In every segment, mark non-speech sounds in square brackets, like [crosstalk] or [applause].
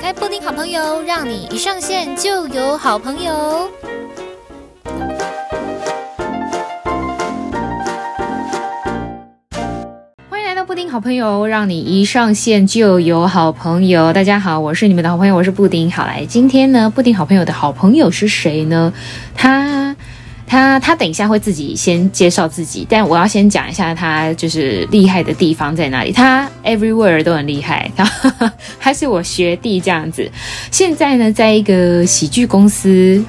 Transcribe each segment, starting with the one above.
开布丁好朋友，让你一上线就有好朋友。欢迎来到布丁好朋友，让你一上线就有好朋友。大家好，我是你们的好朋友，我是布丁。好来，今天呢，布丁好朋友的好朋友是谁呢？他。他他等一下会自己先介绍自己，但我要先讲一下他就是厉害的地方在哪里。他 everywhere 都很厉害，他他是我学弟这样子。现在呢，在一个喜剧公司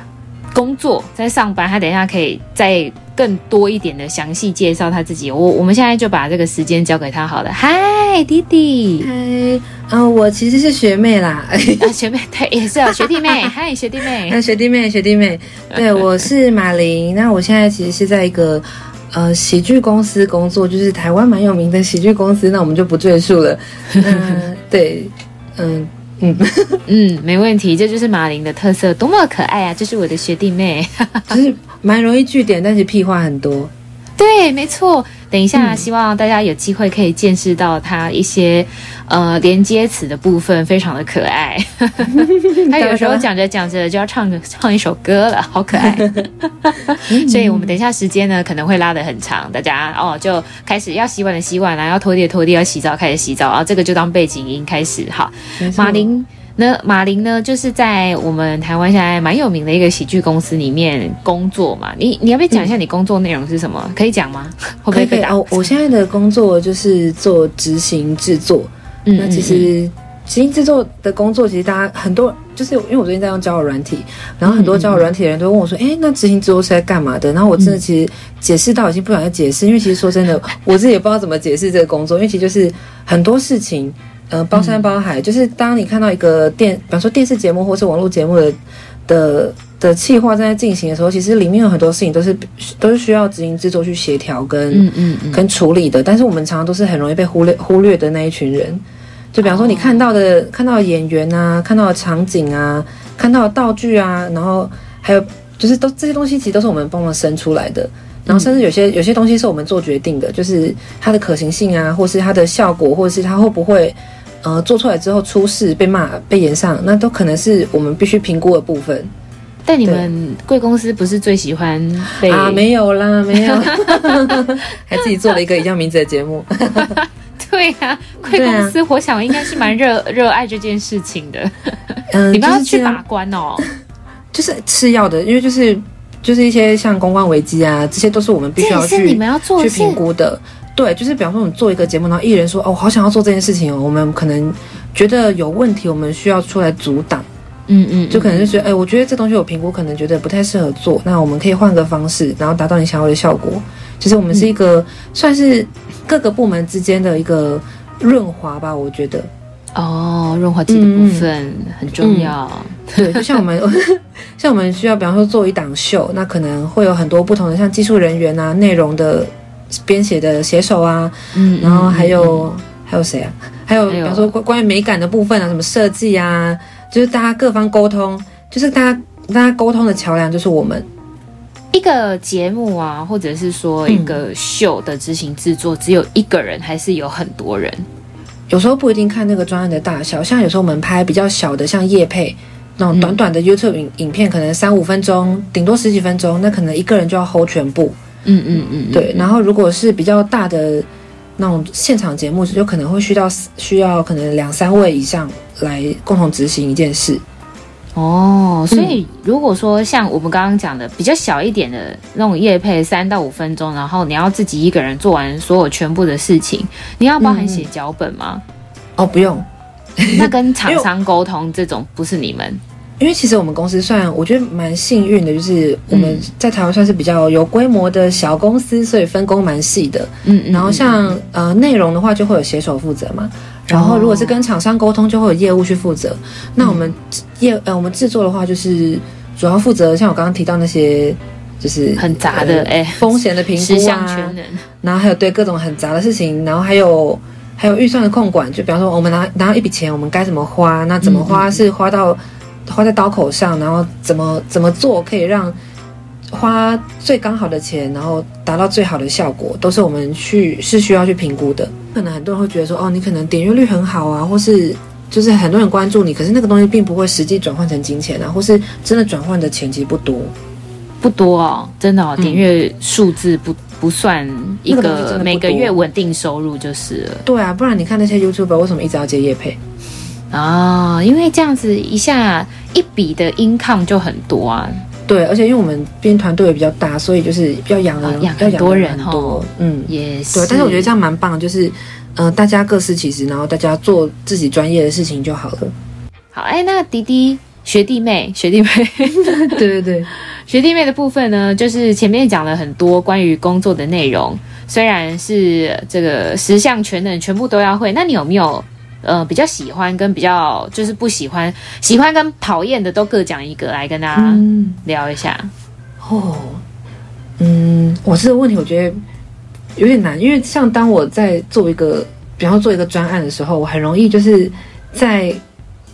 工作，在上班。他等一下可以再更多一点的详细介绍他自己。我我们现在就把这个时间交给他好了。嗨，弟弟。嗨。啊，我其实是学妹啦，啊，学妹对，也是啊，学弟妹，[laughs] 嗨，学弟妹，那学弟妹，学弟妹，对，我是马琳，那我现在其实是在一个呃喜剧公司工作，就是台湾蛮有名的喜剧公司，那我们就不赘述了。[laughs] 嗯，对，嗯嗯 [laughs] 嗯，没问题，这就是马琳的特色，多么可爱啊！这是我的学弟妹，[laughs] 就是蛮容易据点，但是屁话很多。对，没错。等一下，希望大家有机会可以见识到他一些呃连接词的部分，非常的可爱。[laughs] 他有时候讲着讲着就要唱唱一首歌了，好可爱。[laughs] 所以我们等一下时间呢可能会拉得很长，大家哦就开始要洗碗的洗碗啦，要拖地的拖地，要洗澡开始洗澡啊，这个就当背景音开始。哈，马琳。那马琳呢，就是在我们台湾现在蛮有名的一个喜剧公司里面工作嘛。你你要不要讲一下你工作内容是什么？嗯、可以讲吗？[laughs] 会不会被打？我我现在的工作就是做执行制作。嗯，那其实执行制作的工作，其实大家很多就是因为我最近在用交友软体，然后很多交友软体的人都问我说：“哎、欸，那执行制作是在干嘛的？”然后我真的其实解释到已经不想再解释，因为其实说真的，我自己也不知道怎么解释这个工作，因为其实就是很多事情。呃，包山包海，嗯、就是当你看到一个电，比方说电视节目或是网络节目的的的企划正在进行的时候，其实里面有很多事情都是都是需要执行制作去协调跟嗯嗯嗯跟处理的。但是我们常常都是很容易被忽略忽略的那一群人。就比方说你看到的、哦、看到的演员啊，看到的场景啊，看到的道具啊，然后还有就是都这些东西其实都是我们帮忙生出来的。然后甚至有些有些东西是我们做决定的，就是它的可行性啊，或是它的效果，或者是它会不会。呃，做出来之后出事被骂被延上，那都可能是我们必须评估的部分。但你们贵公司不是最喜欢被啊？没有啦，没有，[laughs] 还自己做了一个一样名字的节目。[laughs] 对呀、啊，贵公司，啊、我想应该是蛮热热爱这件事情的。嗯，[laughs] 你们要去把关哦，就是吃药的，因为就是就是一些像公关危机啊，这些都是我们必须要去你们要做去评估的。对，就是比方说，我们做一个节目，然后艺人说：“哦，我好想要做这件事情哦。”我们可能觉得有问题，我们需要出来阻挡。嗯嗯，就可能就是，哎，我觉得这东西我评估可能觉得不太适合做，那我们可以换个方式，然后达到你想要的效果。其实我们是一个算是各个部门之间的一个润滑吧，我觉得。哦，润滑剂的部分、嗯、很重要。嗯、对，就像我们，[laughs] 像我们需要，比方说做一档秀，那可能会有很多不同的，像技术人员啊，内容的。编写的写手啊，嗯，然后还有、嗯、还有谁啊？还有比方说关关于美感的部分啊，什么设计啊，就是大家各方沟通，就是大家大家沟通的桥梁，就是我们一个节目啊，或者是说一个秀的执行制作，只有一个人还是有很多人？有时候不一定看那个专案的大小，像有时候我们拍比较小的，像夜配那种短短的 YouTube 影影片，可能三五分钟，顶多十几分钟，那可能一个人就要 hold 全部。嗯嗯嗯，对。然后如果是比较大的那种现场节目，就可能会需要需要可能两三位以上来共同执行一件事。哦，所以如果说像我们刚刚讲的比较小一点的那种夜配，三到五分钟，然后你要自己一个人做完所有全部的事情，你要包含写脚本吗？嗯、哦，不用。那跟厂商沟通这种不是你们？因为其实我们公司算我觉得蛮幸运的，就是我们在台湾算是比较有规模的小公司，所以分工蛮细的。嗯，然后像呃内容的话，就会有写手负责嘛。然后如果是跟厂商沟通，就会有业务去负责。那我们业呃我们制作的话，就是主要负责像我刚刚提到那些，就是很杂的哎风险的评估啊，然后还有对各种很杂的事情，然后还有还有预算的控管。就比方说我们拿拿到一笔钱，我们该怎么花？那怎么花是花到。花在刀口上，然后怎么怎么做可以让花最刚好的钱，然后达到最好的效果，都是我们去是需要去评估的。可能很多人会觉得说，哦，你可能点阅率很好啊，或是就是很多人关注你，可是那个东西并不会实际转换成金钱啊，或是真的转换的钱其实不多，不多哦，真的哦，点阅数字不不算一个每个月稳定收入就是了。对啊，不然你看那些 YouTuber 为什么一直要接夜配啊？因为这样子一下一笔的 income 就很多啊。对，而且因为我们编团队也比较大，所以就是要养人，养很多人很多，嗯，也是。对，但是我觉得这样蛮棒，就是。嗯、呃，大家各司其职，然后大家做自己专业的事情就好了。好，哎，那迪迪学弟妹 [laughs] 学弟妹，对 [laughs] 对对，[laughs] 学弟妹的部分呢，就是前面讲了很多关于工作的内容，虽然是这个十项全能，全部都要会。那你有没有呃比较喜欢跟比较就是不喜欢，喜欢跟讨厌的都各讲一个来跟大家聊一下？嗯、哦，嗯，我这个问题我觉得。有点难，因为像当我在做一个，比方做一个专案的时候，我很容易就是在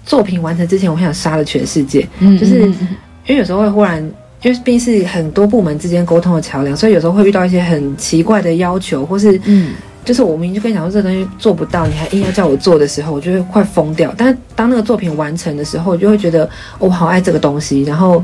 作品完成之前，我很想杀了全世界。嗯，就是因为有时候会忽然，因为毕竟是很多部门之间沟通的桥梁，所以有时候会遇到一些很奇怪的要求，或是嗯，就是我明明就跟你讲说这个东西做不到，你还硬要叫我做的时候，我就会快疯掉。但是当那个作品完成的时候，我就会觉得我好爱这个东西，然后。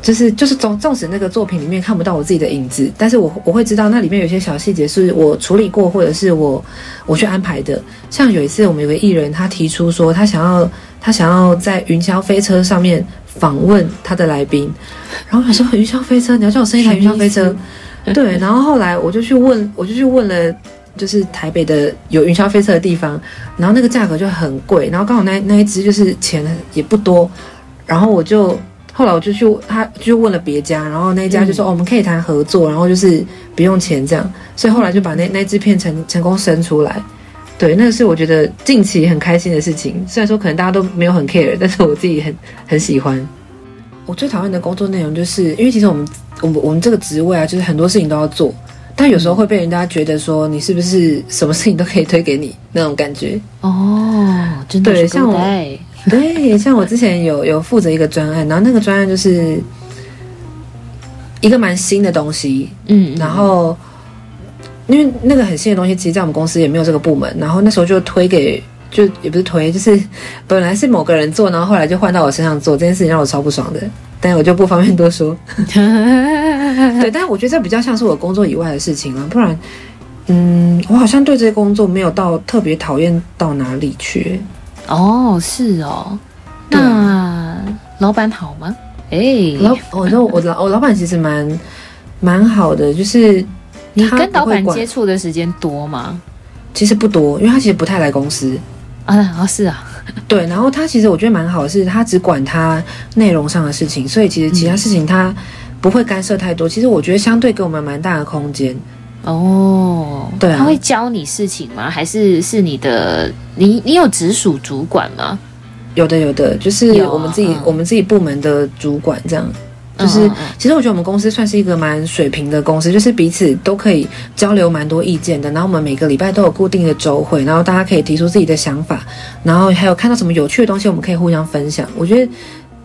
就是就是，纵纵使那个作品里面看不到我自己的影子，但是我我会知道那里面有些小细节是我处理过，或者是我我去安排的。像有一次，我们有个艺人，他提出说他想要他想要在云霄飞车上面访问他的来宾，然后他说云霄飞车，你要叫我生一台云霄飞车？对，然后后来我就去问，我就去问了，就是台北的有云霄飞车的地方，然后那个价格就很贵，然后刚好那那一只就是钱也不多，然后我就。后来我就去，他就问了别家，然后那一家就说：“哦，我们可以谈合作，然后就是不用钱这样。”所以后来就把那那只片成成功生出来。对，那个是我觉得近期很开心的事情。虽然说可能大家都没有很 care，但是我自己很很喜欢。我最讨厌的工作内容就是，因为其实我们我们我们这个职位啊，就是很多事情都要做，但有时候会被人家觉得说你是不是什么事情都可以推给你那种感觉。哦，真的是对，像我。[laughs] 对，像我之前有有负责一个专案，然后那个专案就是一个蛮新的东西，嗯，然后因为那个很新的东西，其实在我们公司也没有这个部门，然后那时候就推给，就也不是推，就是本来是某个人做，然后后来就换到我身上做，这件事情让我超不爽的，但我就不方便多说。[laughs] [laughs] 对，但是我觉得这比较像是我工作以外的事情啊，不然，嗯，我好像对这些工作没有到特别讨厌到哪里去。哦，是哦，那老板好吗？哎、欸，老，我说我老我老板其实蛮蛮好的，就是你跟老板接触的时间多吗？其实不多，因为他其实不太来公司啊。啊，是啊，[laughs] 对，然后他其实我觉得蛮好的是，他只管他内容上的事情，所以其实其他事情他不会干涉太多。嗯、其实我觉得相对给我们蛮大的空间。哦，对啊，他会教你事情吗？还是是你的你你有直属主管吗？有的有的，就是我们自己、嗯、我们自己部门的主管这样。就是、嗯、其实我觉得我们公司算是一个蛮水平的公司，就是彼此都可以交流蛮多意见的。然后我们每个礼拜都有固定的周会，然后大家可以提出自己的想法，然后还有看到什么有趣的东西，我们可以互相分享。我觉得。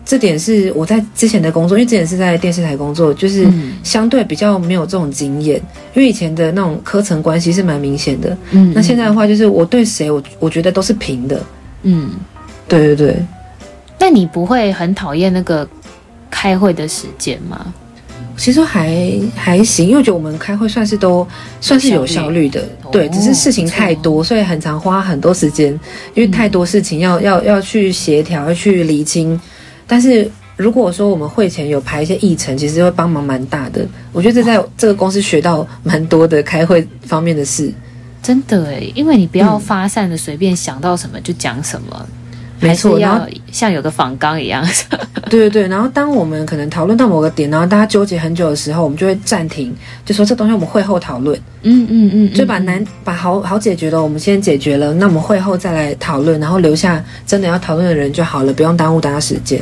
这点是我在之前的工作，因为之前是在电视台工作，就是相对比较没有这种经验。嗯、因为以前的那种科层关系是蛮明显的，嗯，那现在的话就是我对谁，我我觉得都是平的，嗯，对对对。那你不会很讨厌那个开会的时间吗？其实还还行，因为我觉得我们开会算是都算是有效率的，率对，只是事情太多，所以很常花很多时间，因为太多事情要、嗯、要要去协调，要去厘清。但是如果说我们会前有排一些议程，其实会帮忙蛮大的。我觉得在这个公司学到蛮多的开会方面的事，真的诶，因为你不要发散的随便想到什么就讲什么，还是要像有个仿纲一样。[laughs] 对对对，然后当我们可能讨论到某个点，然后大家纠结很久的时候，我们就会暂停，就说这东西我们会后讨论。嗯嗯嗯，就把难把好好解决的我们先解决了，那我们会后再来讨论，然后留下真的要讨论的人就好了，不用耽误大家时间。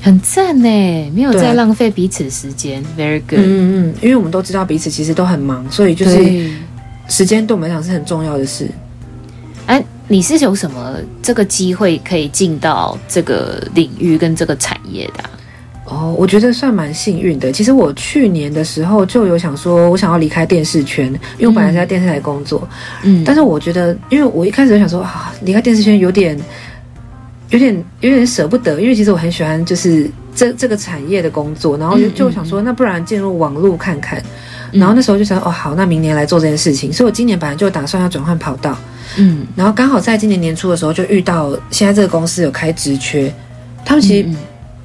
很赞呢，没有在浪费彼此时间，very good。嗯嗯，因为我们都知道彼此其实都很忙，所以就是时间对我们来讲是很重要的事。你是有什么这个机会可以进到这个领域跟这个产业的、啊？哦，我觉得算蛮幸运的。其实我去年的时候就有想说，我想要离开电视圈，因为我本来是在电视台工作。嗯，但是我觉得，因为我一开始就想说啊，离开电视圈有点。有点有点舍不得，因为其实我很喜欢就是这这个产业的工作，然后就就想说，那不然进入网络看看。然后那时候就想，哦，好，那明年来做这件事情。所以我今年本来就打算要转换跑道，嗯，然后刚好在今年年初的时候就遇到现在这个公司有开职缺，他们其实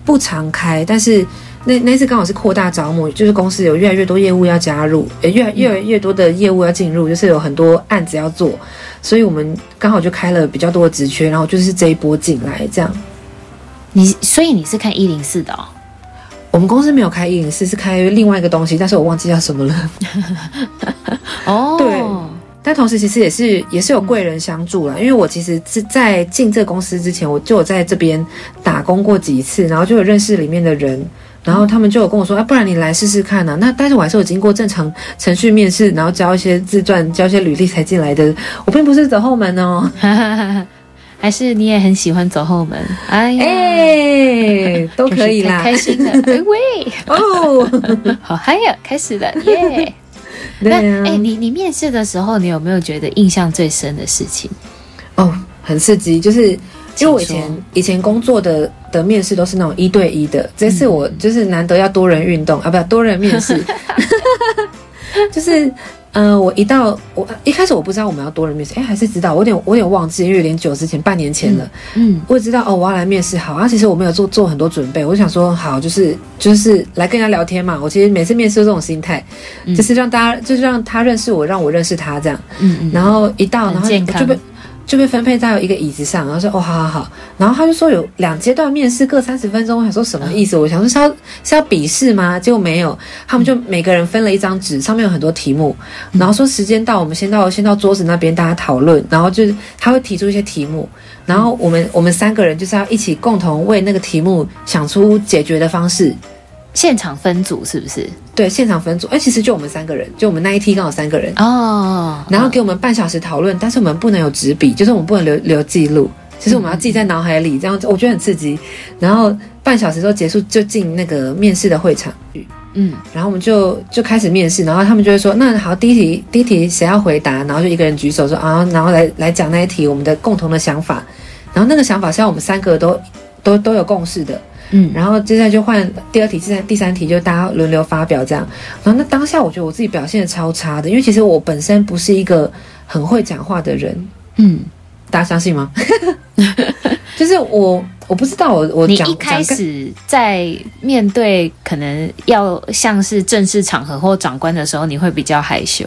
不常开，但是那那次刚好是扩大招募，就是公司有越来越多业务要加入，也越来越来越多的业务要进入，就是有很多案子要做，所以我们刚好就开了比较多的职缺，然后就是这一波进来这样。你所以你是看一零四的哦？我们公司没有开一零四，是开另外一个东西，但是我忘记叫什么了。[laughs] 哦，[laughs] 对，但同时其实也是也是有贵人相助了，因为我其实是在进这个公司之前，我就有在这边打工过几次，然后就有认识里面的人，然后他们就有跟我说，啊，不然你来试试看呢，啊。那但是我还是有经过正常程序面试，然后交一些自传，交一些履历才进来的，我并不是走后门哦。[laughs] 还是你也很喜欢走后门？哎呀，欸、[laughs] 都可以啦，开心的。[laughs] 哎喂，哦，[laughs] 好嗨呀，开始了耶！那哎、啊欸，你你面试的时候，你有没有觉得印象最深的事情？哦，很刺激，就是因为我以前以前工作的的面试都是那种一对一的，这次我就是难得要多人运动、嗯、啊，不要多人面试，就是。嗯、呃，我一到我一开始我不知道我们要多人面试，哎，还是知道，我有点我有点忘记，因为有点久之前，半年前了。嗯，嗯我也知道哦，我要来面试，好啊。其实我没有做做很多准备，我想说，好，就是就是来跟人家聊天嘛。我其实每次面试都这种心态，嗯、就是让大家就是让他认识我，让我认识他这样。嗯嗯。然后一到，然后就被。就被分配在一个椅子上，然后说哦，好好好，然后他就说有两阶段面试，各三十分钟。我想说什么意思？我想说是要是要笔试吗？结果没有，他们就每个人分了一张纸，上面有很多题目，然后说时间到，我们先到先到桌子那边大家讨论，然后就是他会提出一些题目，然后我们我们三个人就是要一起共同为那个题目想出解决的方式。现场分组是不是？对，现场分组。哎，其实就我们三个人，就我们那一梯刚好三个人哦。然后给我们半小时讨论，但是我们不能有纸笔，就是我们不能留留记录，其实我们要记在脑海里，这样我觉得很刺激。然后半小时之后结束，就进那个面试的会场。嗯，然后我们就就开始面试，然后他们就会说：“那好，第一题，第一题谁要回答？”然后就一个人举手说：“啊，然后来来讲那一题，我们的共同的想法。”然后那个想法是要我们三个都都都有共识的。嗯，然后接下来就换第二题，第三第三题就大家轮流发表这样。然后那当下我觉得我自己表现的超差的，因为其实我本身不是一个很会讲话的人。嗯，大家相信吗？[laughs] 就是我我不知道我我讲，你一开始在面对可能要像是正式场合或长官的时候，你会比较害羞。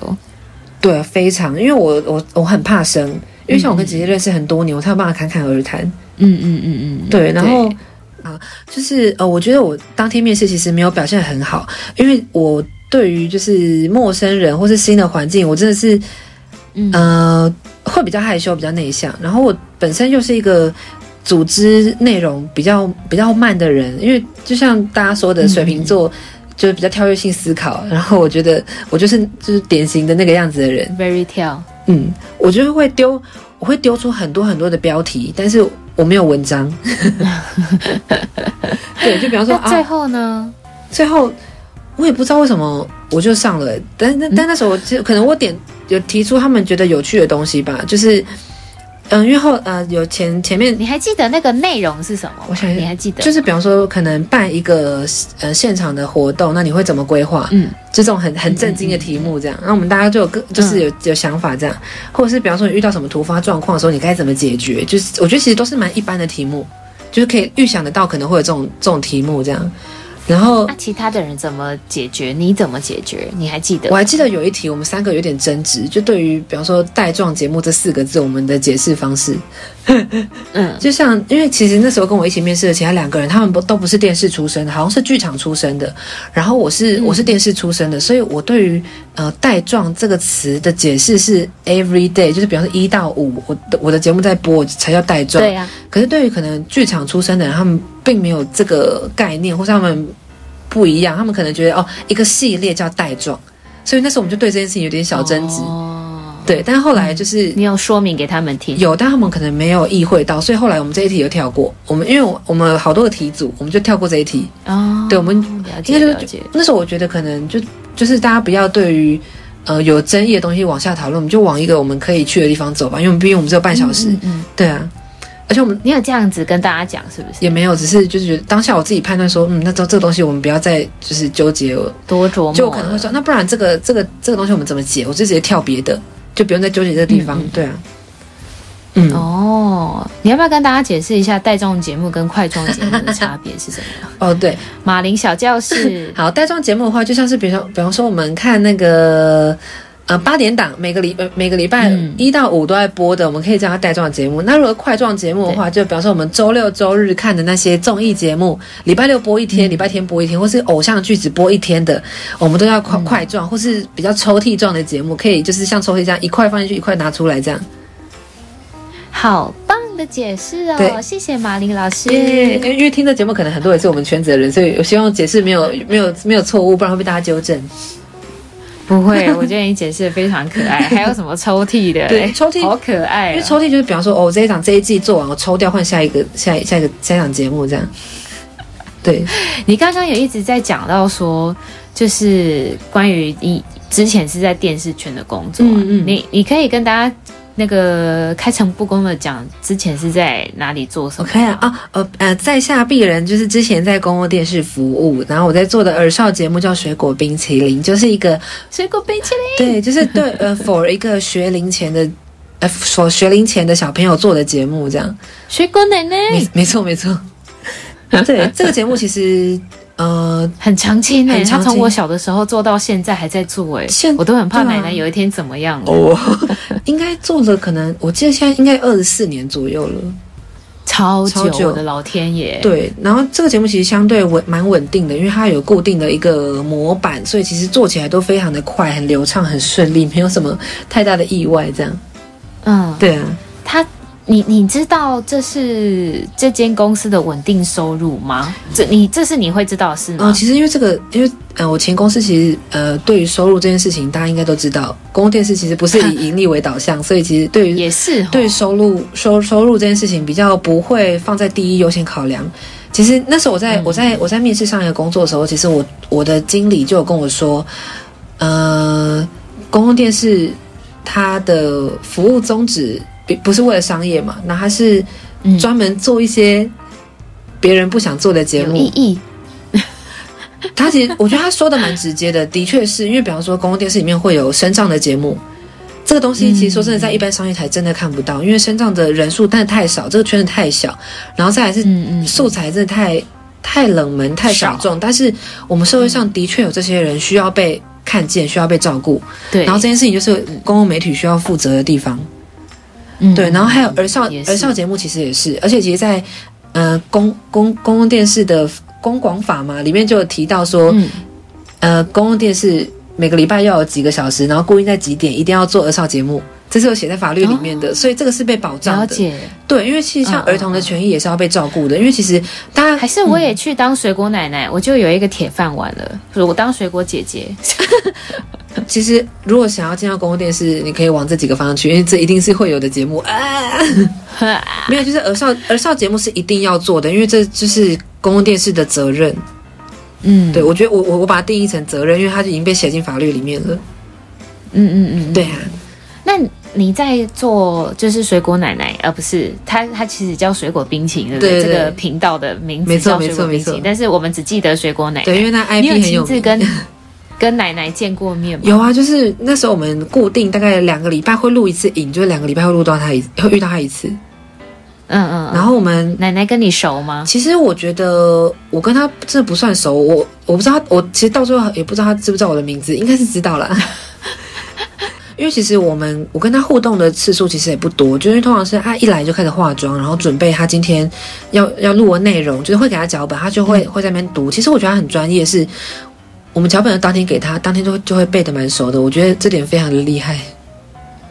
对，非常，因为我我我很怕生，因为像我跟姐姐认识很多年，我才有办法侃侃而谈。嗯嗯嗯嗯，对，然后。啊，就是呃，我觉得我当天面试其实没有表现很好，因为我对于就是陌生人或是新的环境，我真的是，呃，会比较害羞，比较内向。然后我本身又是一个组织内容比较比较慢的人，因为就像大家说的，水瓶座就是比较跳跃性思考。然后我觉得我就是就是典型的那个样子的人，very 跳。嗯，我就会丢，我会丢出很多很多的标题，但是。我没有文章，[laughs] 对，就比方说啊，最后呢，啊，最后我也不知道为什么我就上了，但但但那时候我就可能我点有提出他们觉得有趣的东西吧，就是。嗯，因为后呃有前前面，你还记得那个内容是什么？我想你还记得，就是比方说可能办一个呃现场的活动，那你会怎么规划？嗯，就这种很很震惊的题目这样，那、嗯、我们大家就有个就是有、嗯、有想法这样，或者是比方说你遇到什么突发状况的时候，你该怎么解决？就是我觉得其实都是蛮一般的题目，就是可以预想得到可能会有这种这种题目这样。然后，那其他的人怎么解决？你怎么解决？你还记得？我还记得有一题，我们三个有点争执，就对于比方说“带状节目”这四个字，我们的解释方式。嗯，[laughs] 就像因为其实那时候跟我一起面试的其他两个人，他们不都不是电视出身的，好像是剧场出身的。然后我是我是电视出身的，所以我对于呃“带状”这个词的解释是 every day，就是比方说一到五，我的我的节目在播才叫带状。对呀。可是对于可能剧场出身的人，他们并没有这个概念，或是他们。不一样，他们可能觉得哦，一个系列叫带状，所以那时候我们就对这件事情有点小争执。哦，对，但是后来就是、嗯、你有说明给他们听，有，但他们可能没有意会到，所以后来我们这一题就跳过。我们因为我们好多个题组，我们就跳过这一题。哦，对，我们了解了解。那时候我觉得可能就就是大家不要对于呃有争议的东西往下讨论，我们就往一个我们可以去的地方走吧，因为毕竟我们只有半小时。嗯，嗯，嗯，对啊。而且我们你有这样子跟大家讲是不是？也没有，只是就是觉得当下我自己判断说，嗯，那这这个东西我们不要再就是纠结了，多琢磨，就我可能会说，那不然这个这个这个东西我们怎么解？我就直接跳别的，就不用再纠结这个地方。嗯嗯对啊。嗯哦，你要不要跟大家解释一下带状节目跟快状节目的差别是什么？[laughs] 哦，对，马铃小教室。[laughs] 好，带状节目的话，就像是比如说，比方说我们看那个呃八点档，每个礼呃每个礼拜一到五都在播的，嗯、我们可以叫它带状节目。那如果块状节目的话，就比方说我们周六周日看的那些综艺节目，礼拜六播一天，礼、嗯、拜天播一天，或是偶像剧只播一天的，我们都要块块状，或是比较抽屉状的节目，可以就是像抽屉这样一块放进去，一块拿出来这样。好棒的解释哦！对谢谢马林老师。因为因为听的节目可能很多也是我们圈子的人，所以我希望解释没有没有没有错误，不然会被大家纠正。不会，[laughs] 我觉得你解释的非常可爱。[laughs] 还有什么抽屉的？对，抽屉好可爱、哦。因为抽屉就是比方说，哦，这一档这一季做完，我抽掉换下一个下一下一个下一档节目这样。对，[laughs] 你刚刚也一直在讲到说，就是关于你之前是在电视圈的工作、啊，嗯嗯，你你可以跟大家。那个开诚布公的讲，之前是在哪里做什么？OK 啊，啊，呃呃，在下鄙人就是之前在公共电视服务，然后我在做的儿少节目叫水果冰淇淋，就是一个水果冰淇淋，对，就是对呃，[laughs] for 一个学龄前的呃，for 学龄前的小朋友做的节目，这样。水果奶奶，没没错没错，[laughs] 对，这个节目其实。呃，很长青诶，他从我小的时候做到现在还在做诶，现我都很怕奶奶有一天怎么样哦。[laughs] 应该做了，可能我记得现在应该二十四年左右了，超久，超久我的老天爷！对，然后这个节目其实相对稳蛮稳定的，因为它有固定的一个模板，所以其实做起来都非常的快，很流畅，很顺利，没有什么太大的意外。这样，嗯，对啊，他。你你知道这是这间公司的稳定收入吗？这你这是你会知道的事吗？嗯，其实因为这个，因为呃，我前公司其实呃，对于收入这件事情，大家应该都知道，公共电视其实不是以盈利为导向，所以其实对于也是对于收入收收入这件事情比较不会放在第一优先考量。其实那时候我在我在我在面试上一个工作的时候，其实我我的经理就有跟我说，呃，公共电视它的服务宗旨。不是为了商业嘛？那他是专门做一些别人不想做的节目。有意义。[laughs] 他其实我觉得他说的蛮直接的，的确是因为比方说公共电视里面会有声障的节目，这个东西其实说真的在一般商业台真的看不到，因为声障的人数真的太少，这个圈子太小，然后再来是素材真的太太冷门、太小众。但是我们社会上的确有这些人需要被看见、需要被照顾。对，然后这件事情就是公共媒体需要负责的地方。嗯，对，然后还有儿少儿少节目其实也是，而且其实在，在呃公公公共电视的公广法嘛，里面就有提到说，嗯、呃公共电视每个礼拜要有几个小时，然后固定在几点一定要做儿少节目，这是有写在法律里面的，哦、所以这个是被保障的。了解，对，因为其实像儿童的权益也是要被照顾的，嗯、因为其实大家还是我也去当水果奶奶，嗯、我就有一个铁饭碗了，我当水果姐姐。其实，如果想要进到公共电视，你可以往这几个方向去，因为这一定是会有的节目啊。[laughs] 没有，就是儿少儿少节目是一定要做的，因为这就是公共电视的责任。嗯，对，我觉得我我我把它定义成责任，因为它就已经被写进法律里面了。嗯嗯嗯，对啊。那你在做就是水果奶奶，而不是它它其实叫水果冰淇淋，对不对？这个频道的名字叫水果冰淇淋，但是我们只记得水果奶奶，对，因为它 IP 很有名。跟奶奶见过面吗？有啊，就是那时候我们固定大概两个礼拜会录一次影，就是两个礼拜会录到他一会遇到他一次。嗯嗯，然后我们奶奶跟你熟吗？其实我觉得我跟他真的不算熟，我我不知道他，我其实到最后也不知道他知不知道我的名字，应该是知道了。[laughs] 因为其实我们我跟他互动的次数其实也不多，就因为通常是他一来就开始化妆，然后准备他今天要要录的内容，就是会给他脚本，他就会、嗯、会在那边读。其实我觉得他很专业，是。我们脚本的当天给他，当天就就会背的蛮熟的，我觉得这点非常的厉害。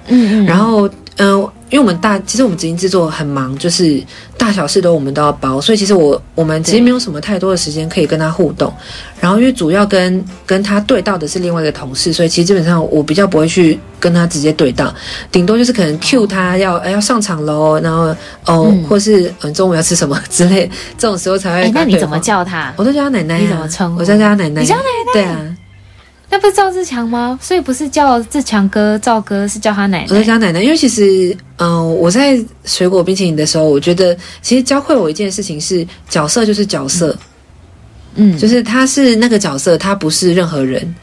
嗯嗯，然后嗯。呃因为我们大，其实我们执行制作很忙，就是大小事都我们都要包，所以其实我我们其实没有什么太多的时间可以跟他互动。然后因为主要跟跟他对到的是另外一个同事，所以其实基本上我比较不会去跟他直接对到，顶多就是可能 cue 他要哎要上场喽，然后哦，嗯、或是嗯中午要吃什么之类，这种时候才会。那你怎么叫他？我都叫他奶奶、啊。你怎么称呼？我叫他奶奶。你叫奶奶？对啊。那不是赵自强吗？所以不是叫自强哥赵哥，是叫他奶奶。我在叫奶奶，因为其实，嗯、呃，我在水果冰淇淋的时候，我觉得其实教会我一件事情是，角色就是角色，嗯，就是他是那个角色，他不是任何人，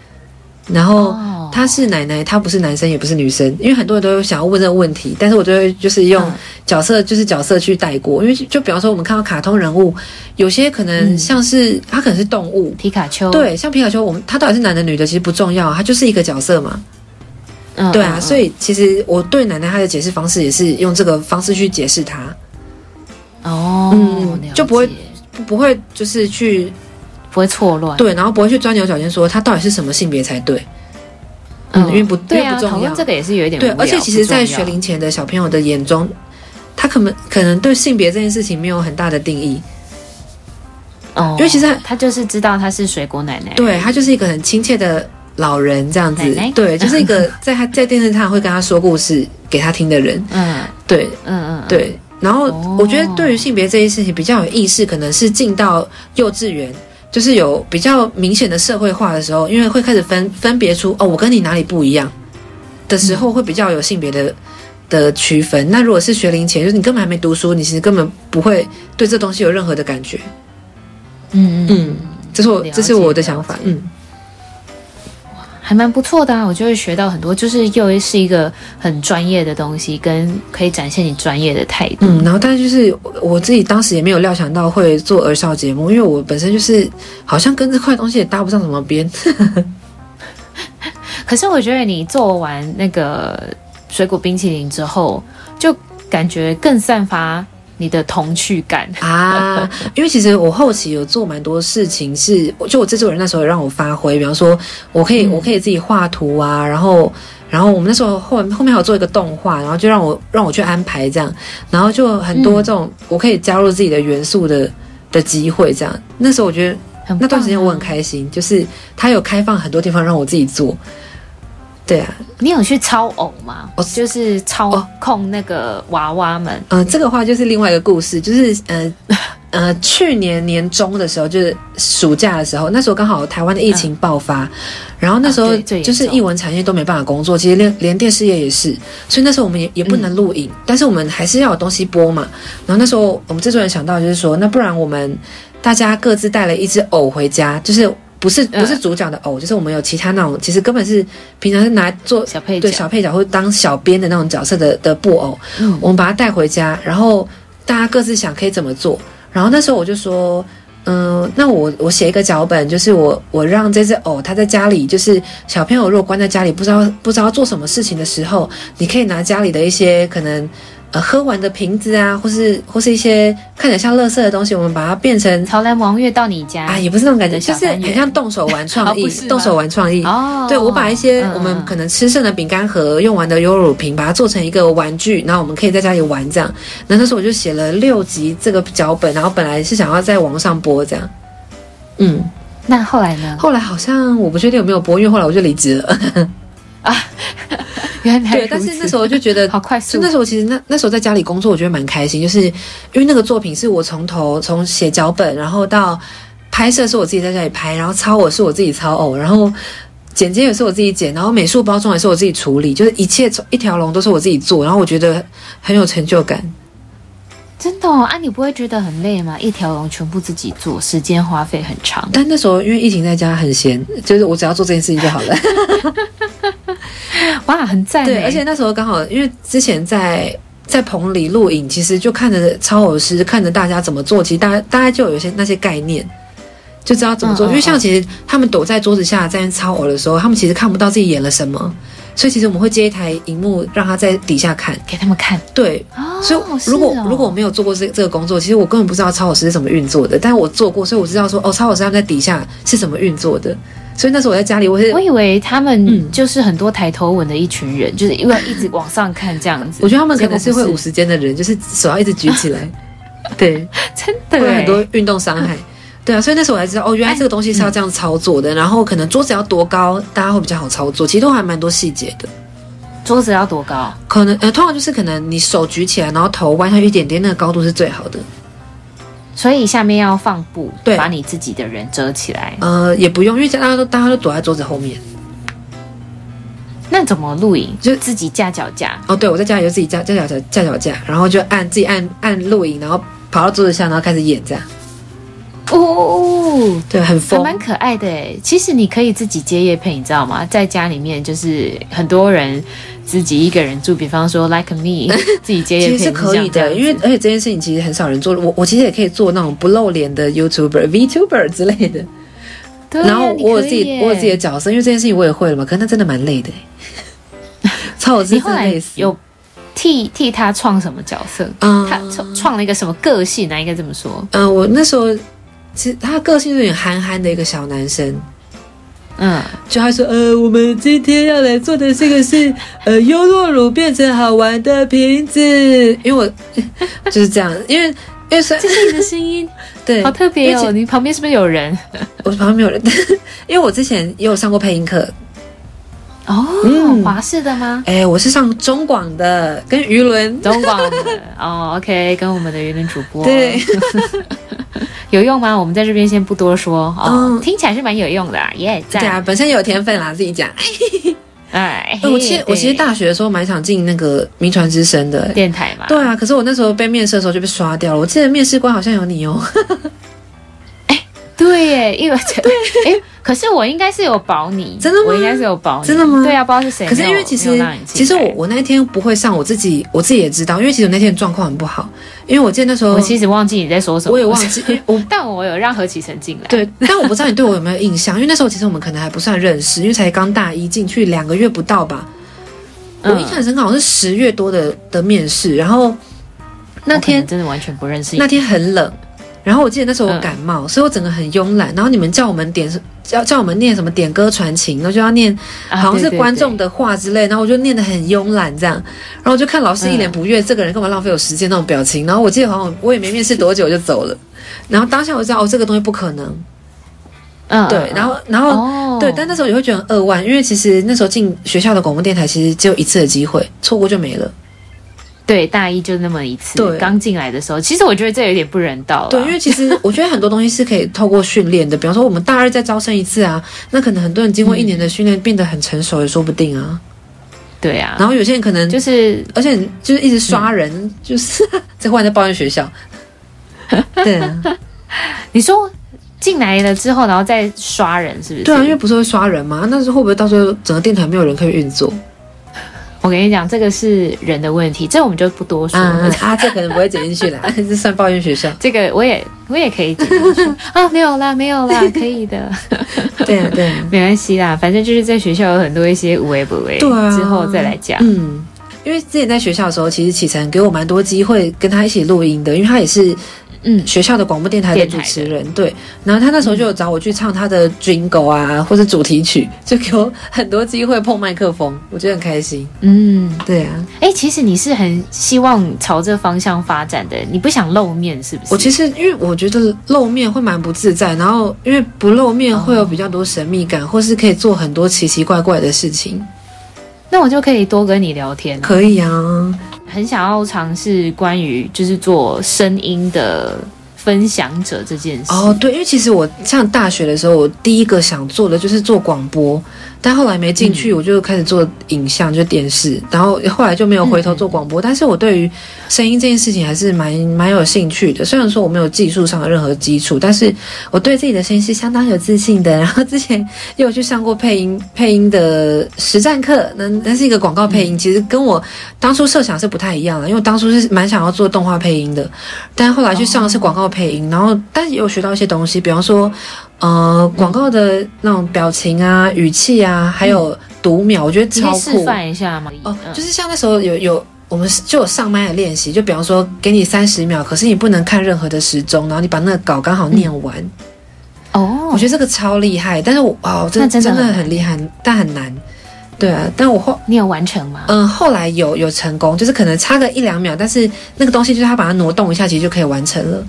然后。哦他是奶奶，他不是男生，也不是女生。因为很多人都想要问这个问题，但是我就会就是用角色，就是角色去带过。因为就比方说，我们看到卡通人物，有些可能像是他可能是动物，皮卡丘。对，像皮卡丘，我们他到底是男的女的其实不重要，他就是一个角色嘛。嗯，对啊，所以其实我对奶奶她的解释方式也是用这个方式去解释她。哦，嗯，就不会不会就是去不会错乱，对，然后不会去钻牛角尖说他到底是什么性别才对。嗯，因为不对啊，讨论这个也是有一点对，而且其实，在学龄前的小朋友的眼中，他可能可能对性别这件事情没有很大的定义。哦，因为其实他，他就是知道他是水果奶奶，对，他就是一个很亲切的老人这样子，奶奶对，就是一个 [laughs] 在他在电视上会跟他说故事给他听的人。嗯，对，嗯嗯，对。然后我觉得对于性别这件事情比较有意识，可能是进到幼稚园。就是有比较明显的社会化的时候，因为会开始分分别出哦，我跟你哪里不一样的时候，会比较有性别的的区分。那如果是学龄前，就是你根本还没读书，你其实根本不会对这东西有任何的感觉。嗯嗯，这是我这是我的想法。嗯。还蛮不错的啊，我就会学到很多，就是又是一个很专业的东西，跟可以展现你专业的态度。嗯，然后但是就是我自己当时也没有料想到会做儿少节目，因为我本身就是好像跟这块东西也搭不上什么边。[laughs] 可是我觉得你做完那个水果冰淇淋之后，就感觉更散发。你的童趣感。啊，因为其实我后期有做蛮多事情是，是就我制作人那时候也让我发挥，比方说我可以、嗯、我可以自己画图啊，然后然后我们那时候后后面还有做一个动画，然后就让我让我去安排这样，然后就很多这种我可以加入自己的元素的的机会这样，那时候我觉得那段时间我很开心，就是他有开放很多地方让我自己做。对啊，你有去操偶吗？我，就是操控那个娃娃们。嗯、呃，这个话就是另外一个故事，就是呃 [laughs] 呃，去年年中的时候，就是暑假的时候，那时候刚好台湾的疫情爆发，嗯、然后那时候就是艺文产业都没办法工作，其实连连电视业也是，所以那时候我们也也不能录影，嗯，但是我们还是要有东西播嘛。然后那时候我们制作人想到就是说，那不然我们大家各自带了一只偶回家，就是。不是不是主角的偶，就是我们有其他那种，其实根本是平常是拿来做小配角，对小配角或者当小编的那种角色的的布偶，嗯，我们把它带回家，然后大家各自想可以怎么做。然后那时候我就说，嗯、呃，那我我写一个脚本，就是我我让这只偶它在家里，就是小朋友如果关在家里不知道不知道做什么事情的时候，你可以拿家里的一些可能。呃，喝完的瓶子啊，或是或是一些看起来像垃圾的东西，我们把它变成潮来王月到你家啊，也不是那种感觉，就是很像动手玩创意，[laughs] 哦、动手玩创意。哦，对，我把一些我们可能吃剩的饼干盒、嗯、用完的优乳瓶，把它做成一个玩具，然后我们可以在家里玩这样。那那时候我就写了六集这个脚本，然后本来是想要在网上播这样。嗯，那后来呢？后来好像我不确定有没有播，因为后来我就离职了。啊。[laughs] 原来对，但是那时候就觉得好快速。就那时候其实那那时候在家里工作，我觉得蛮开心，就是因为那个作品是我从头从写脚本，然后到拍摄是我自己在家里拍，然后操我是我自己操偶，然后剪接也是我自己剪，然后美术包装也是我自己处理，就是一切一条龙都是我自己做，然后我觉得很有成就感。真的哦，啊，你不会觉得很累吗？一条龙全部自己做，时间花费很长。但那时候因为疫情在家很闲，就是我只要做这件事情就好了。[laughs] 哇，很赞！对，而且那时候刚好因为之前在在棚里录影，其实就看着超偶师，看着大家怎么做，其实大家大家就有一些那些概念，就知道怎么做。嗯、因为像其实他们躲在桌子下在操偶的时候，他们其实看不到自己演了什么。所以其实我们会接一台荧幕，让他在底下看，给他们看。对，哦、所以如果、哦、如果我没有做过这这个工作，其实我根本不知道超老师是怎么运作的。但是我做过，所以我知道说，哦，超老师他们在底下是怎么运作的。所以那时候我在家里，我是我以为他们就是很多抬头纹的一群人，嗯、就是因为一直往上看这样子。我觉得他们可能是会五十间的人，就是手要一直举起来。[laughs] 对，真的会很多运动伤害。对啊，所以那时候我才知道哦，原来这个东西是要这样操作的。然后可能桌子要多高，大家会比较好操作。其实都还蛮多细节的。桌子要多高？可能呃，通常就是可能你手举起来，然后头弯下去一点点，那个高度是最好的。所以下面要放布，对，把你自己的人遮起来。呃，也不用，因为大家都大家都躲在桌子后面。那怎么录影？就自己架脚架？哦，对，我在家里就自己架架脚架架脚架，然后就按自己按按录影，然后跑到桌子下，然后开始演这样。哦，对，很疯，还蛮可爱的诶。其实你可以自己接夜配，你知道吗？在家里面就是很多人自己一个人住，比方说 like me，[laughs] 自己接夜配是可以的，因为而且这件事情其实很少人做。我我其实也可以做那种不露脸的 YouTuber、VTuber 之类的。对，然后我有自己我有自己的角色，因为这件事情我也会了嘛。可是那真的蛮累的，[laughs] 操我自己累死。有替替他创什么角色？嗯，他创创了一个什么个性呢？应该这么说。嗯，我那时候。其实他个性有点憨憨的一个小男生，嗯，就他说，呃，我们今天要来做的这个是，呃，优酪乳变成好玩的瓶子，因为我 [laughs] 就是这样，因为因为是这是你的声音，[laughs] 对，好特别哦，你旁边是不是有人？我旁边没有人，[laughs] 因为我之前也有上过配音课。哦，嗯，华视的吗？哎，我是上中广的，跟于伦。中广的。哦，OK，跟我们的于伦主播。对，有用吗？我们在这边先不多说哦，嗯、听起来是蛮有用的啊，耶、yeah，对啊，本身有天分啦，自己讲。哎，[laughs] 我其实我其实大学的时候蛮想进那个民传之声的电台嘛，对啊，可是我那时候被面试的时候就被刷掉了。我记得面试官好像有你哦。对耶，因为对，哎，可是我应该是有保你，真的吗？我应该是有保你，真的吗？对啊，不知道是谁。可是因为其实，其实我我那天不会上，我自己我自己也知道，因为其实我那天状况很不好，因为我记得那时候我其实忘记你在说什么，我也忘记，[laughs] 我但我有让何启成进来，对，但我不知道你对我有没有印象，因为那时候其实我们可能还不算认识，因为才刚大一进去两个月不到吧。我印象很深刻，好像是十月多的的面试，然后那天真的完全不认识，那天很冷。然后我记得那时候我感冒，嗯、所以我整个很慵懒。然后你们叫我们点叫叫我们念什么点歌传情，然后就要念好像是观众的话之类。啊、对对对，然后我就念得很慵懒这样。然后我就看老师一脸不悦，嗯、这个人干嘛浪费我时间那种表情。然后我记得好像我也没面试多久就走了。然后当下我就知道哦，这个东西不可能。嗯，对。然后然后、哦、对，但那时候也会觉得很扼腕，因为其实那时候进学校的广播电台其实只有一次的机会，错过就没了。对，大一就那么一次。对，刚进来的时候，其实我觉得这有点不人道。对，因为其实 [laughs] 我觉得很多东西是可以透过训练的。比方说，我们大二再招生一次啊，那可能很多人经过一年的训练变得很成熟也说不定啊。对啊。然后有些人可能就是，而且就是一直刷人，嗯、就是 [laughs] 在忽然在抱怨学校。[laughs] 对啊。你说进来了之后，然后再刷人，是不是？对啊，因为不是会刷人吗？那是会不会到时候整个电台没有人可以运作？我跟你讲，这个是人的问题，这我们就不多说。啊，啊，[laughs] 这可能不会剪进去了，这算抱怨学校。这个我也我也可以剪进去啊，[laughs] 没有啦，没有啦，可以的。[laughs] 对啊，对啊，没关系啦，反正就是在学校有很多一些无为不为，对啊，之后再来讲。嗯，因为之前在学校的时候，其实启程给我蛮多机会跟他一起录音的，因为他也是。嗯，学校的广播电台的主持人，对，然后他那时候就有找我去唱他的 Jingle 啊，或者主题曲，就给我很多机会碰麦克风，我觉得很开心。嗯，对啊，哎、欸，其实你是很希望朝这方向发展的，你不想露面是不是？我其实因为我觉得露面会蛮不自在，然后因为不露面会有比较多神秘感，哦、或是可以做很多奇奇怪怪的事情。那我就可以多跟你聊天，可以啊。很想要尝试关于就是做声音的分享者这件事。哦，对，因为其实我上大学的时候，我第一个想做的就是做广播。但后来没进去，我就开始做影像，就电视，然后后来就没有回头做广播。但是我对于声音这件事情还是蛮蛮有兴趣的。虽然说我没有技术上的任何基础，但是我对自己的声音是相当有自信的。然后之前又有去上过配音配音的实战课，那那是一个广告配音，其实跟我当初设想是不太一样的。因为我当初是蛮想要做动画配音的，但后来去上的是广告配音，然后但是也有学到一些东西，比方说。呃，广告的那种表情啊、语气啊，还有读秒，我觉得超酷。示范一下吗？哦，就是像那时候有有我们就有上麦的练习，就比方说给你三十秒，可是你不能看任何的时钟，然后你把那个稿刚好念完。哦，我觉得这个超厉害，但是我哦，真的真的很厉害，但很难。对啊，但我后你有完成吗？嗯，后来有有成功，就是可能差个一两秒，但是那个东西就是他把它挪动一下，其实就可以完成了。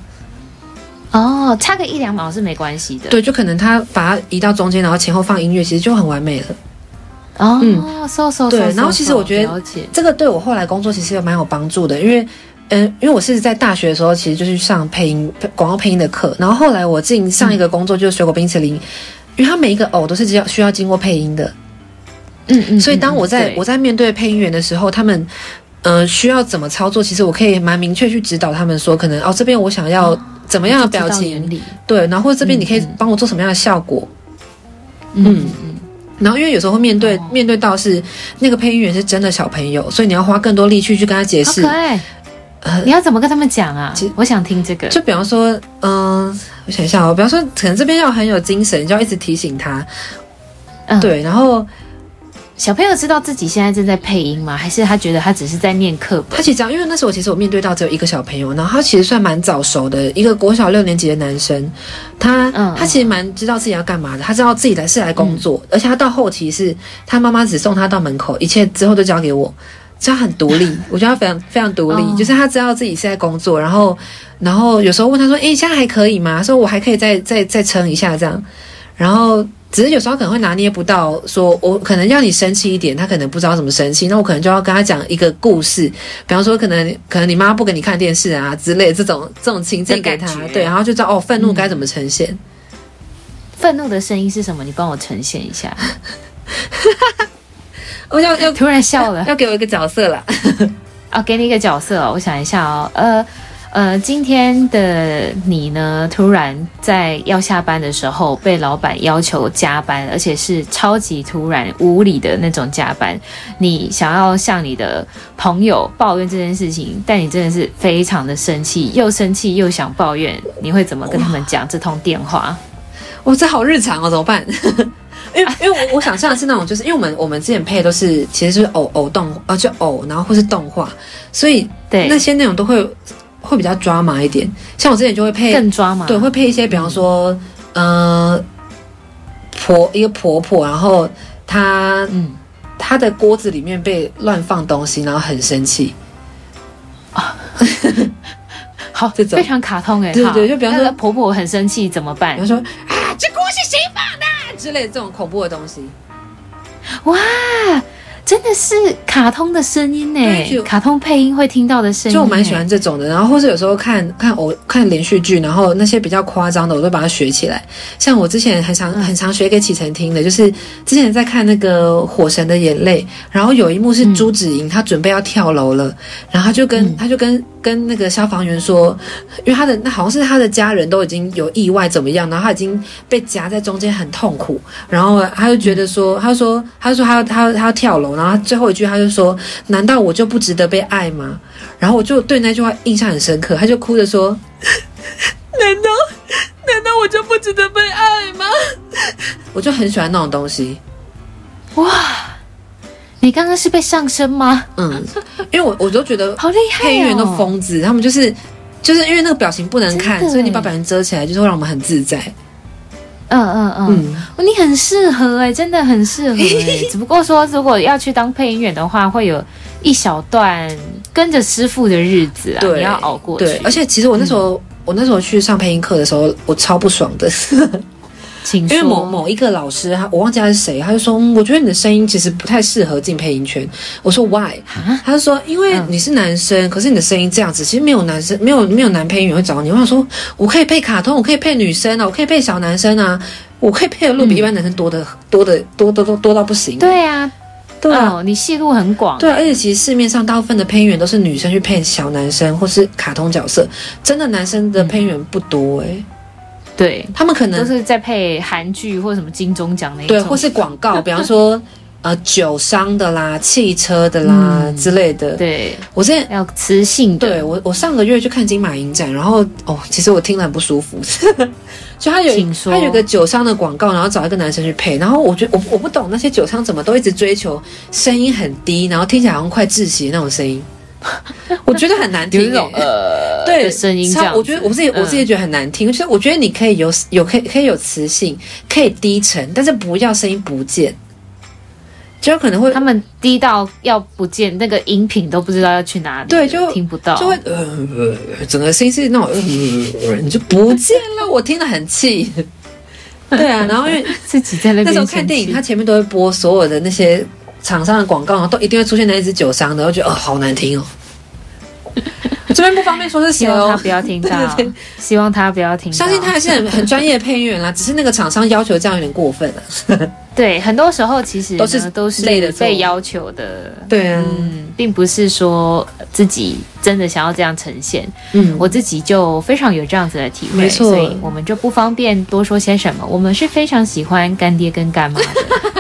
哦，差个一两秒是没关系的。对，就可能他把它移到中间，然后前后放音乐，其实就很完美了。哦，嗯，so so so。对，然后其实我觉得这个对我后来工作其实也蛮有帮助的，因为嗯，因为我是在大学的时候其实就是上配音广告配音的课，然后后来我进上一个工作就是水果冰淇淋，因为它每一个偶都是要需要经过配音的。嗯嗯，所以当我在我在面对配音员的时候，他们呃需要怎么操作，其实我可以蛮明确去指导他们说，可能哦这边我想要怎么样的表情，对，然后这边你可以帮我做什么样的效果，嗯嗯，然后因为有时候会面对面对到是那个配音员是真的小朋友，所以你要花更多力气去跟他解释。呃，你要怎么跟他们讲啊？我想听这个。就比方说，嗯、呃，我想一下哦，比方说，可能这边要很有精神，就要一直提醒他。嗯，对。然后小朋友知道自己现在正在配音吗？还是他觉得他只是在念课本？他其实这样，因为那时候其实我面对到只有一个小朋友，然后他其实算蛮早熟的一个国小六年级的男生。他，嗯，他其实蛮知道自己要干嘛的，他知道自己来是来工作，嗯、而且他到后期是他妈妈只送他到门口，一切之后都交给我。这样很独立，[laughs] 我觉得他非常非常独立，oh. 就是他知道自己是在工作，然后然后有时候问他说：“诶，现在还可以吗？”说：“我还可以再再再撑一下这样。”然后只是有时候可能会拿捏不到，说我可能要你生气一点，他可能不知道怎么生气，那我可能就要跟他讲一个故事，比方说可能可能你妈不给你看电视啊之类的这种这种情境给他，对，然后就知道哦，愤怒该怎么呈现。愤怒的声音是什么？你帮我呈现一下。[laughs] 我要要突然笑了，要给我一个角色了。[laughs] 哦，给你一个角色哦，我想一下哦，呃呃，今天的你呢，突然在要下班的时候被老板要求加班，而且是超级突然无理的那种加班。你想要向你的朋友抱怨这件事情，但你真的是非常的生气，又生气又想抱怨，你会怎么跟他们讲这通电话？哇，这好日常哦，怎么办？[laughs] 因为因为我我想象的是那种，就是因为我们我们之前配的都是其实是偶偶动啊，就偶，然后或是动画，所以对那些内容都会会比较抓马一点。像我之前就会配更抓马，对，会配一些，比方说，呃，婆一个婆婆，然后她嗯，她的锅子里面被乱放东西，然后很生气啊。[laughs] 好，这种非常卡通哎，对对，就比方说婆婆很生气怎么办？比方说啊，这锅是谁放的？之类的这种恐怖的东西，哇！真的是卡通的声音呢，卡通配音会听到的声音，就我蛮喜欢这种的。然后或者有时候看看偶看连续剧，然后那些比较夸张的，我都把它学起来。像我之前很常很常学给启程听的，就是之前在看那个《火神的眼泪》，然后有一幕是朱子莹，她准备要跳楼了，然后她就跟她就跟跟那个消防员说，因为他的那好像是他的家人都已经有意外怎么样，然后他已经被夹在中间很痛苦，然后他就觉得说，他说他说他要他他要跳楼。然后最后一句，他就说：“难道我就不值得被爱吗？”然后我就对那句话印象很深刻，他就哭着说：“ [laughs] 难道难道我就不值得被爱吗？”我就很喜欢那种东西。哇，你刚刚是被上身吗？嗯，因为我我都觉得好厉害，配音员都疯子，他们就是就是因为那个表情不能看，所以你把表情遮起来，就是会让我们很自在。嗯嗯嗯，嗯你很适合哎、欸，真的很适合哎、欸。[laughs] 只不过说，如果要去当配音员的话，会有一小段跟着师傅的日子啊，对你要熬过去。对，而且其实我那时候，嗯、我那时候去上配音课的时候，我超不爽的。因为某某一个老师，他我忘记他是谁，他就说，我觉得你的声音其实不太适合进配音圈。我说 Why？他就说，因为你是男生，嗯、可是你的声音这样子，其实没有男生，没有没有男配音员会找你。我想说，我可以配卡通，我可以配女生啊，我可以配小男生啊，我可以配的路比一般男生多的、嗯、多的多多多多到不行。对啊，对啊，哦、你戏路很广。对，而且其实市面上大部分的配音员都是女生去配小男生或是卡通角色，真的男生的配音员不多哎、欸。嗯对，他们可能都是在配韩剧或者什么金钟奖那一种，对，或是广告，[laughs] 比方说呃酒商的啦、汽车的啦、嗯、之类的。对，我现在要磁性的。对我，我上个月去看金马影展，然后哦，其实我听了很不舒服。[laughs] 就他有他有个酒商的广告，然后找一个男生去配，然后我觉得我我不懂那些酒商怎么都一直追求声音很低，然后听起来好像快窒息那种声音。[laughs] 我觉得很难听，这种呃，对声音这样，我觉得我自己我自己觉得很难听。就是我觉得你可以有有可以可以有磁性，可以低沉，但是不要声音不见，就可能会他们低到要不见，那个音频都不知道要去哪里，对，就听不到，就会呃，整个声音是那种呃，你就不见了，我听得很气。[laughs] 对啊，然后因为自己在那边那时候看电影，他前面都会播所有的那些厂商的广告，然后都一定会出现那一支酒商的，我觉得哦，好难听哦。[laughs] 这边不方便说是谁哦，希望他不要听到，[laughs] 对对对，希望他不要听到。相信他还是很很专业的配音员啦，只是那个厂商要求这样有点过分了。[laughs] 对，很多时候其实都是都是累的被要求的，对啊，嗯，并不是说自己真的想要这样呈现。嗯，我自己就非常有这样子的体会，所以我们就不方便多说些什么。我们是非常喜欢干爹跟干妈的。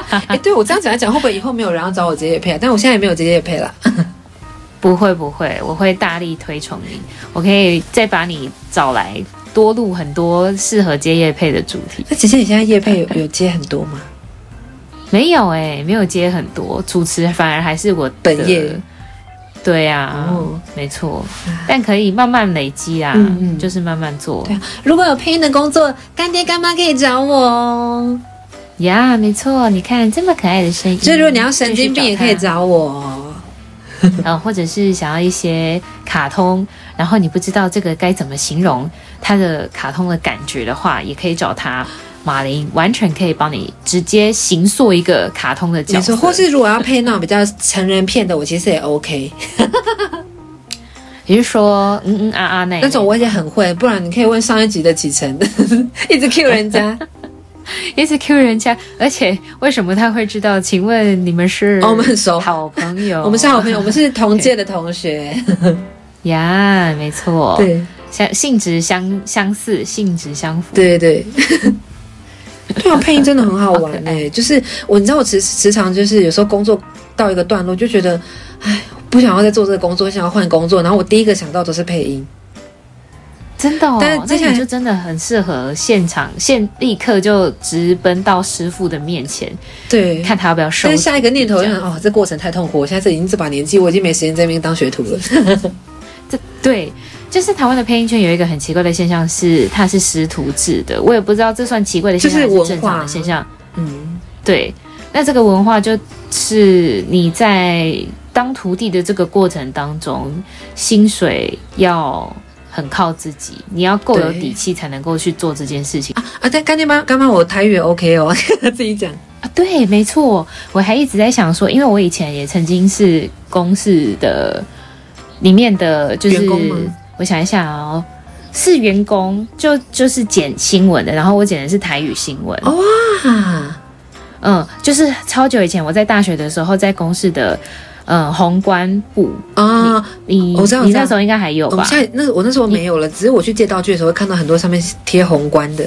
[laughs] 哎、欸，对我这样讲来讲，会不会以后没有人要找我接业配啊？但我现在也没有接业配了。[laughs] 不会不会，我会大力推崇你。我可以再把你找来，多录很多适合接夜配的主题。那其实你现在夜配有有接很多吗？没有哎、欸，没有接很多，主持反而还是我本业。对呀、啊，哦、没错，但可以慢慢累积啊，嗯嗯就是慢慢做。对啊，如果有配音的工作，干爹干妈可以找我哦。呀，yeah, 没错，你看这么可爱的声音，所以如果你要神经病，也可以找我。嗯，或者是想要一些卡通，然后你不知道这个该怎么形容它的卡通的感觉的话，也可以找他马林，完全可以帮你直接形塑一个卡通的角色。或是如果要配那种比较成人片的，我其实也 OK。也就是说，嗯嗯啊啊那那种我也很会，不然你可以问上一集的启程，[laughs] 一直 Q 人家。一直 Q 人家，而且为什么他会知道？请问你们是？我们很熟，好朋友。[laughs] 我们是好朋友，我们是 [laughs] 同届的同学。呀，没错，[laughs] 对，相性质相相似，性质相符。对对对，对啊，配音真的很好玩哎、欸！就是我，你知道我时时常就是有时候工作到一个段落，就觉得哎，不想要再做这个工作，想要换工作，然后我第一个想到都是配音。真的哦，但是这就真的很适合现场现立刻就直奔到师傅的面前，对，看他要不要收。但是下一个念头就想，哦，这过程太痛苦，我现在已经这把年纪，我已经没时间在那边当学徒了。[laughs] 这对，就是台湾的配音圈有一个很奇怪的现象是，它是师徒制的，我也不知道这算奇怪的现象还是正常的现象。嗯，对，那这个文化就是你在当徒弟的这个过程当中，薪水要。很靠自己，你要够有底气才能够去做这件事情啊！啊，但干爹妈，刚刚我台语也 OK 哦，[laughs] 自己讲啊。对，没错，我还一直在想说，因为我以前也曾经是公司的里面的，就是我想一下哦，是员工，就就是剪新闻的，然后我剪的是台语新闻。哇，嗯，就是超久以前，我在大学的时候在公司的。嗯，宏观部啊，你我知道，你那时候应该还有吧？现在那我那时候没有了，只是我去借道具的时候会看到很多上面贴宏观的。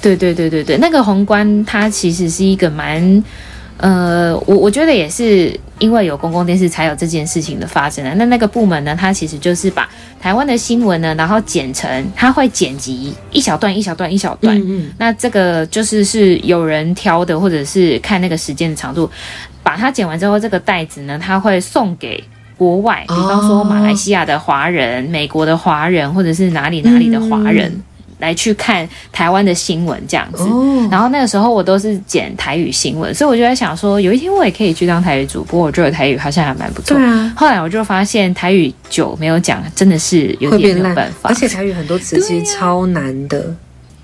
对对对对对，那个宏观它其实是一个蛮，呃，我我觉得也是因为有公共电视才有这件事情的发生的。那那个部门呢，它其实就是把台湾的新闻呢，然后剪成，它会剪辑一小段一小段一小段。嗯嗯。那这个就是是有人挑的，或者是看那个时间的长度。把它剪完之后，这个袋子呢，它会送给国外，比方说马来西亚的华人、哦、美国的华人，或者是哪里哪里的华人、嗯、来去看台湾的新闻这样子。哦、然后那个时候我都是剪台语新闻，所以我就在想说，有一天我也可以去当台语主播，我觉得台语好像还蛮不错。对啊。后来我就发现台语久没有讲，真的是有点没有办法，而且台语很多词其实超难的。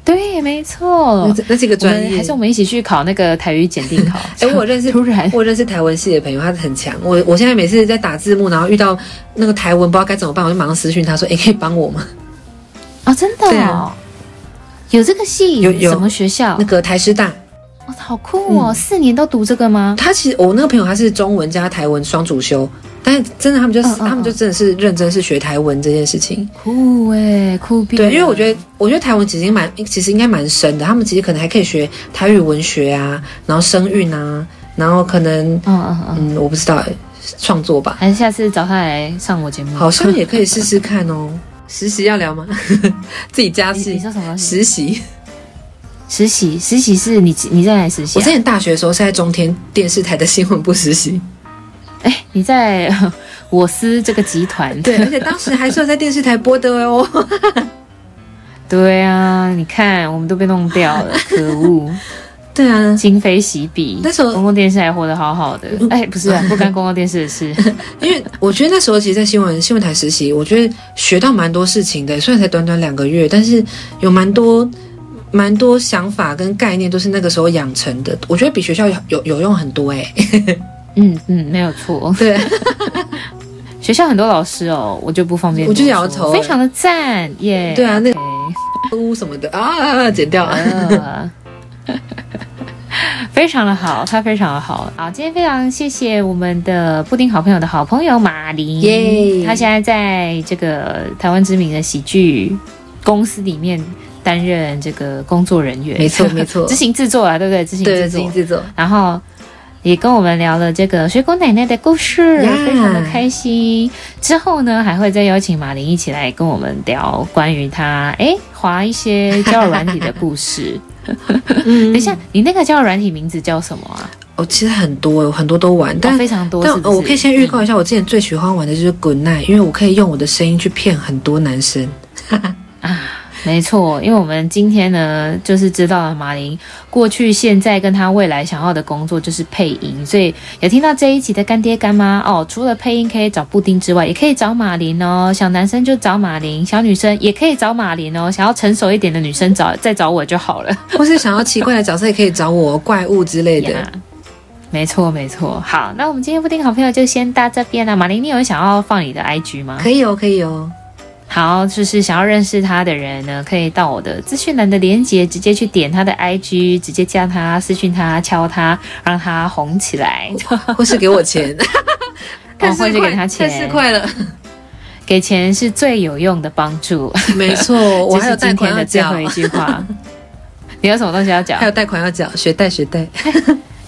对，没错，那这个专业还是我们一起去考那个台语检定考。[laughs] 哎，我认识 [laughs] 突然，我认识台文系的朋友，他很强。我我现在每次在打字幕，然后遇到那个台文不知道该怎么办，我就马上私讯他说：“哎，可以帮我吗？”啊，真的？对啊，有这个系？有有什么学校？那个台师大。哇，好酷哦！四年都读这个吗？他其实我那个朋友他是中文加台文双主修。但是真的，他们就是他们就真的是认真是学台文这件事情，酷诶，酷毙。对，因为我觉得，我觉得台文其实蛮，其实应该蛮深的。他们其实可能还可以学台语文学啊，然后声韵啊，然后可能，嗯嗯嗯，我不知道诶，创作吧。还是下次找他来上我节目，好像也可以试试看哦。[laughs] 实习要聊吗？[laughs] 自己家事？你说什么？实习？实习？实习是你你在哪里实习？我之前大学的时候是在中天电视台的新闻部实习。哎，你在 [laughs] 我司这个集团，对，而且当时还是有在电视台播的哦。[laughs] 对啊，你看，我们都被弄掉了，[laughs] 可恶！对啊，今非昔比。那时候公共电视还活得好好的。哎，不是啊，不干公共电视的事。因为我觉得那时候其实，在新闻新闻台实习，我觉得学到蛮多事情的。虽然才短短两个月，但是有蛮多蛮多想法跟概念都是那个时候养成的。我觉得比学校有有有用很多哎。嗯嗯，没有错。对，[laughs] 学校很多老师哦，我就不方便。我就摇头，非常的赞耶。对啊，那个屋什么的啊，剪掉了。[laughs] 非常的好，他非常的好。好，今天非常谢谢我们的布丁好朋友的好朋友马琳，耶！他现在在这个台湾知名的喜剧公司里面担任这个工作人员，没错没错，[laughs] 执行制作啊，对不对？执行制作，执行制作。然后也跟我们聊了这个水果奶奶的故事，非常的开心。之后呢，还会再邀请马琳一起来跟我们聊关于他哎滑一些交友软体的故事。[laughs] 嗯，等一下，你那个交友软体名字叫什么啊？哦，其实很多，有很多都玩，但、哦、非常多。但我可以先预告一下，我之前最喜欢玩的就是 Good Night，因为我可以用我的声音去骗很多男生。啊。没错，因为我们今天呢，就是知道了马林过去、现在跟他未来想要的工作就是配音，所以有听到这一集的干爹干妈哦，除了配音可以找布丁之外，也可以找马林哦。小男生就找马林，小女生也可以找马林哦。想要成熟一点的女生找再找我就好了，[laughs] 或是想要奇怪的角色也可以找我，怪物之类的。[laughs] Yeah, 没错没错，好，那我们今天布丁好朋友就先到这边了。马林，你有想要放你的 IG 吗？可以哦，可以哦。好，就是想要认识他的人呢，可以到我的资讯栏的链接，直接去点他的 IG，直接加他私讯他，敲他，让他红起来，[laughs] 或是给我钱，[laughs] 或是给他钱，太四块了，给钱是最有用的帮助。没错，[laughs] 我还有今天的最后一句话，你有什么东西要讲？还有贷款要讲，学贷学贷，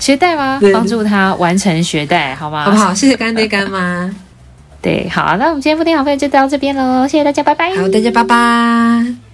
学贷吗？帮助他完成学贷，好吗？好不好？谢谢干爹干妈。对，好，那我们今天布丁好朋友就到这边喽，谢谢大家，拜拜。好，大家拜拜。